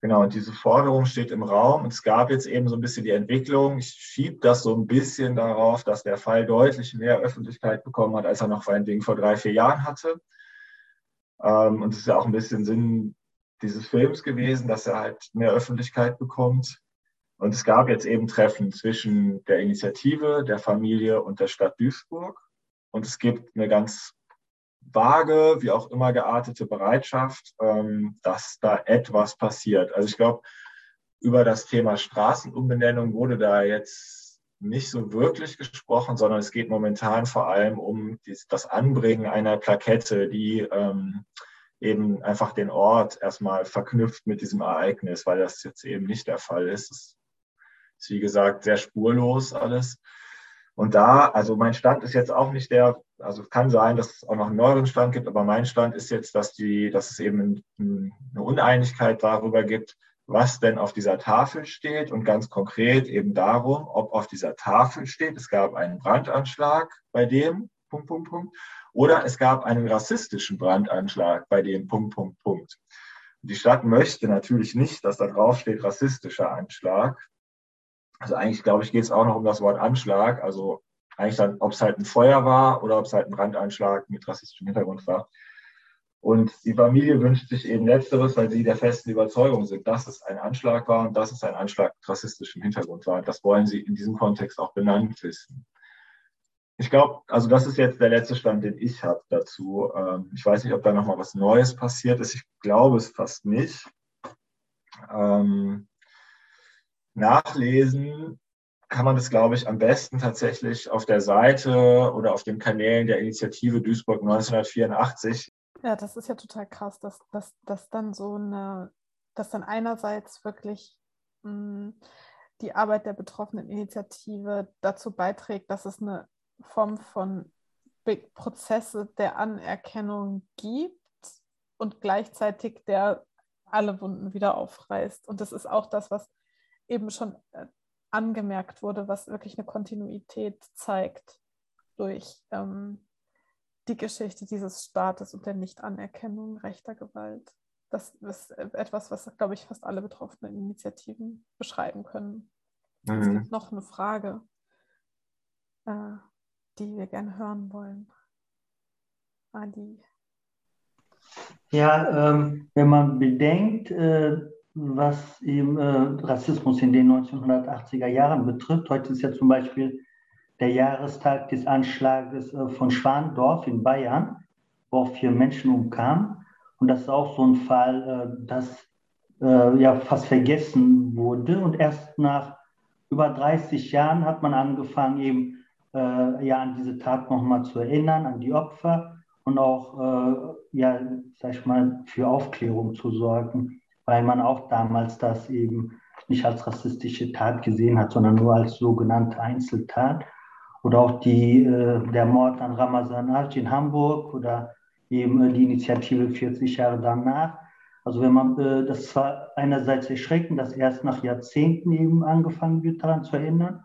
S2: genau, und diese Forderung steht im Raum. Und es gab jetzt eben so ein bisschen die Entwicklung. Ich schiebe das so ein bisschen darauf, dass der Fall deutlich mehr Öffentlichkeit bekommen hat, als er noch vor allen Dingen vor drei, vier Jahren hatte. Ähm, und es ist ja auch ein bisschen Sinn dieses Films gewesen, dass er halt mehr Öffentlichkeit bekommt. Und es gab jetzt eben Treffen zwischen der Initiative, der Familie und der Stadt Duisburg. Und es gibt eine ganz vage, wie auch immer geartete Bereitschaft, ähm, dass da etwas passiert. Also ich glaube, über das Thema Straßenumbenennung wurde da jetzt nicht so wirklich gesprochen, sondern es geht momentan vor allem um das Anbringen einer Plakette, die ähm, eben einfach den Ort erstmal verknüpft mit diesem Ereignis, weil das jetzt eben nicht der Fall ist. Es ist, wie gesagt, sehr spurlos alles. Und da, also mein Stand ist jetzt auch nicht der, also kann sein, dass es auch noch einen neueren Stand gibt, aber mein Stand ist jetzt, dass, die, dass es eben eine Uneinigkeit darüber gibt, was denn auf dieser Tafel steht und ganz konkret eben darum, ob auf dieser Tafel steht, es gab einen Brandanschlag bei dem, Punkt, Punkt, Punkt, oder es gab einen rassistischen Brandanschlag bei dem, Punkt, Punkt, Punkt. Die Stadt möchte natürlich nicht, dass da drauf steht rassistischer Anschlag, also eigentlich, glaube ich, geht es auch noch um das Wort Anschlag. Also eigentlich dann, ob es halt ein Feuer war oder ob es halt ein Brandanschlag mit rassistischem Hintergrund war. Und die Familie wünscht sich eben Letzteres, weil sie der festen Überzeugung sind, dass es ein Anschlag war und dass es ein Anschlag mit rassistischem Hintergrund war. Das wollen sie in diesem Kontext auch benannt wissen. Ich glaube, also das ist jetzt der letzte Stand, den ich habe dazu. Ähm, ich weiß nicht, ob da nochmal was Neues passiert ist. Ich glaube es fast nicht. Ähm, nachlesen kann man das, glaube ich, am besten tatsächlich auf der Seite oder auf den Kanälen der Initiative Duisburg 1984.
S1: Ja, das ist ja total krass, dass, dass, dass dann so eine, dass dann einerseits wirklich mh, hm, die Arbeit der betroffenen Initiative dazu beiträgt, dass es eine Form von Prozesse der Anerkennung gibt und gleichzeitig der alle Wunden wieder aufreißt. Und das ist auch das, was eben schon äh, angemerkt wurde, was wirklich eine Kontinuität zeigt durch ähm, die Geschichte dieses Staates und der Nichtanerkennung rechter Gewalt. Das ist etwas, was, glaube ich, fast alle betroffenen Initiativen beschreiben können. Mhm. Es gibt noch eine Frage, äh, die wir gerne hören wollen. Adi.
S3: Ja, ähm, wenn man bedenkt, äh, was eben äh, Rassismus in den 1980er Jahren betrifft. Heute ist ja zum Beispiel der Jahrestag des Anschlages äh, von Schwandorf in Bayern, wo auch vier Menschen umkamen. Und das ist auch so ein Fall, äh, das äh, ja fast vergessen wurde. Und erst nach über 30 Jahren hat man angefangen, eben äh, ja an diese Tat nochmal zu erinnern, an die Opfer und auch äh, ja, sag ich mal, für Aufklärung zu sorgen weil man auch damals das eben nicht als rassistische Tat gesehen hat, sondern nur als sogenannte Einzeltat. Oder auch die, äh, der Mord an Ramazan Arch in Hamburg oder eben äh, die Initiative 40 Jahre danach. Also wenn man, äh, das war einerseits erschreckend, dass erst nach Jahrzehnten eben angefangen wird, daran zu erinnern.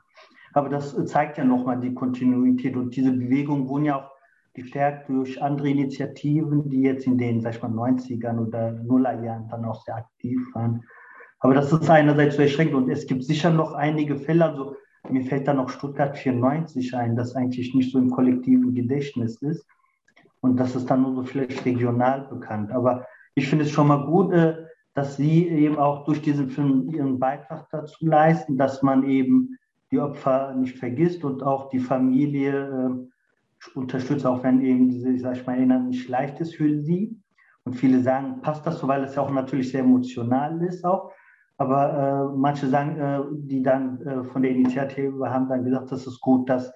S3: Aber das zeigt ja nochmal die Kontinuität und diese Bewegung wurden ja auch gestärkt durch andere Initiativen, die jetzt in den, sag ich mal, 90ern oder Nullerjahren dann auch sehr aktiv waren. Aber das ist einerseits so erschreckend und es gibt sicher noch einige Fälle, also mir fällt da noch Stuttgart 94 ein, das eigentlich nicht so im kollektiven Gedächtnis ist. Und das ist dann nur so vielleicht regional bekannt. Aber ich finde es schon mal gut, äh, dass Sie eben auch durch diesen Film Ihren Beitrag dazu leisten, dass man eben die Opfer nicht vergisst und auch die Familie äh, unterstütze, auch wenn eben diese, sag ich mal, Erinnern nicht leicht ist für sie. Und viele sagen, passt das so, weil es ja auch natürlich sehr emotional ist auch. Aber äh, manche sagen, äh, die dann äh, von der Initiative haben dann gesagt, das ist gut, dass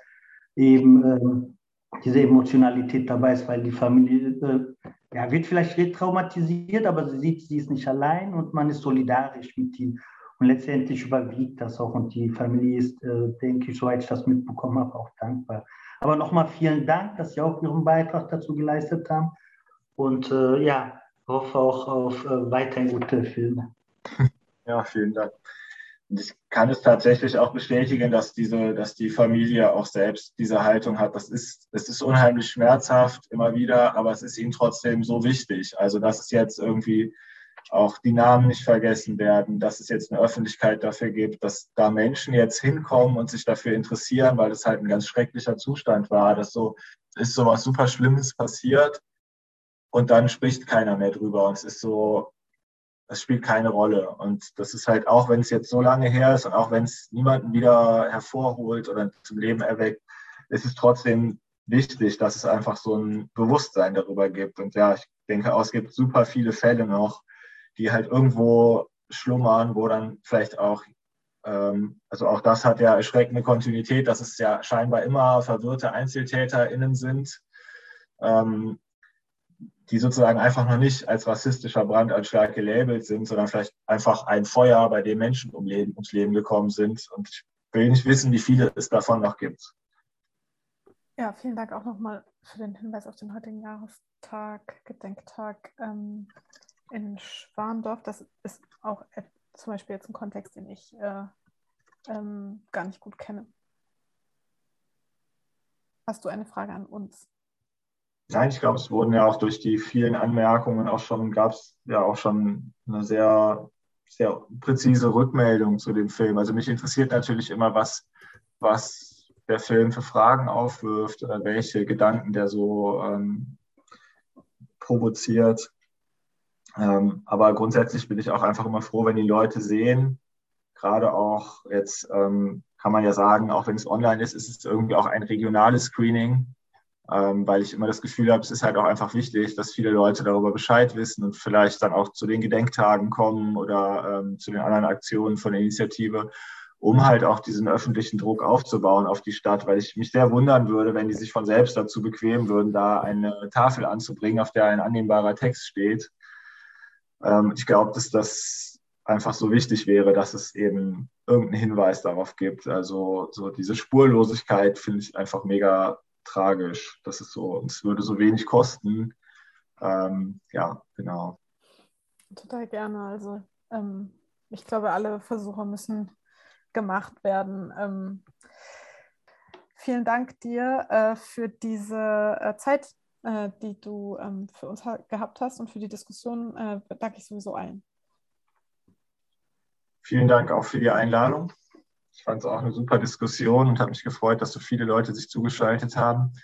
S3: eben ähm, diese Emotionalität dabei ist, weil die Familie äh, ja, wird vielleicht retraumatisiert, aber sie sieht, sie ist nicht allein und man ist solidarisch mit ihnen. Und letztendlich überwiegt das auch und die Familie ist, äh, denke ich, soweit ich das mitbekommen habe, auch dankbar. Aber nochmal vielen Dank, dass Sie auch Ihren Beitrag dazu geleistet haben. Und äh, ja, hoffe auch auf äh, weiterhin gute Filme. *laughs*
S2: Ja, vielen Dank. Und ich kann es tatsächlich auch bestätigen, dass diese, dass die Familie auch selbst diese Haltung hat. Das ist, es ist unheimlich schmerzhaft immer wieder, aber es ist ihnen trotzdem so wichtig. Also, dass es jetzt irgendwie auch die Namen nicht vergessen werden, dass es jetzt eine Öffentlichkeit dafür gibt, dass da Menschen jetzt hinkommen und sich dafür interessieren, weil es halt ein ganz schrecklicher Zustand war, dass so ist so was super Schlimmes passiert und dann spricht keiner mehr drüber und es ist so, es spielt keine Rolle. Und das ist halt auch, wenn es jetzt so lange her ist und auch wenn es niemanden wieder hervorholt oder zum Leben erweckt, ist es trotzdem wichtig, dass es einfach so ein Bewusstsein darüber gibt. Und ja, ich denke auch, es gibt super viele Fälle noch, die halt irgendwo schlummern, wo dann vielleicht auch, ähm, also auch das hat ja erschreckende Kontinuität, dass es ja scheinbar immer verwirrte EinzeltäterInnen sind, ähm, die sozusagen einfach noch nicht als rassistischer Brandanschlag gelabelt sind, sondern vielleicht einfach ein Feuer, bei dem Menschen um Leben, ums Leben gekommen sind. Und ich will nicht wissen, wie viele es davon noch gibt.
S1: Ja, vielen Dank auch nochmal für den Hinweis auf den heutigen Jahrestag, Gedenktag. Ähm, in Schwandorf, das ist auch zum Beispiel jetzt ein Kontext, den ich äh, ähm, gar nicht gut kenne. Hast du eine Frage an uns?
S2: Nein, ich glaube, es wurden ja auch durch die vielen Anmerkungen auch schon, gab es ja auch schon eine sehr, sehr präzise Rückmeldung zu dem Film. Also mich interessiert natürlich immer, was, was der Film für Fragen aufwirft oder welche Gedanken der so ähm, provoziert. Ähm, aber grundsätzlich bin ich auch einfach immer froh, wenn die Leute sehen, gerade auch jetzt ähm, kann man ja sagen, auch wenn es online ist, ist es irgendwie auch ein regionales Screening, ähm, weil ich immer das Gefühl habe, es ist halt auch einfach wichtig, dass viele Leute darüber Bescheid wissen und vielleicht dann auch zu den Gedenktagen kommen oder ähm, zu den anderen Aktionen von der Initiative, um halt auch diesen öffentlichen Druck aufzubauen auf die Stadt, weil ich mich sehr wundern würde, wenn die sich von selbst dazu bequemen würden, da eine Tafel anzubringen, auf der ein annehmbarer Text steht ähm, ich glaube, dass das einfach so wichtig wäre, dass es eben irgendeinen Hinweis darauf gibt. Also so diese Spurlosigkeit finde ich einfach mega tragisch. Das ist so, es würde so wenig kosten. Ähm, ja, genau.
S1: Total gerne. Also ähm, ich glaube, alle Versuche müssen gemacht werden. Ähm, vielen Dank dir äh, für diese äh, Zeit, äh, die du ähm, für uns ha gehabt hast und für die Diskussion äh, danke ich sowieso allen.
S2: Vielen Dank auch für die Einladung. Ich fand es auch eine super Diskussion und habe mich gefreut, dass so viele Leute sich zugeschaltet haben.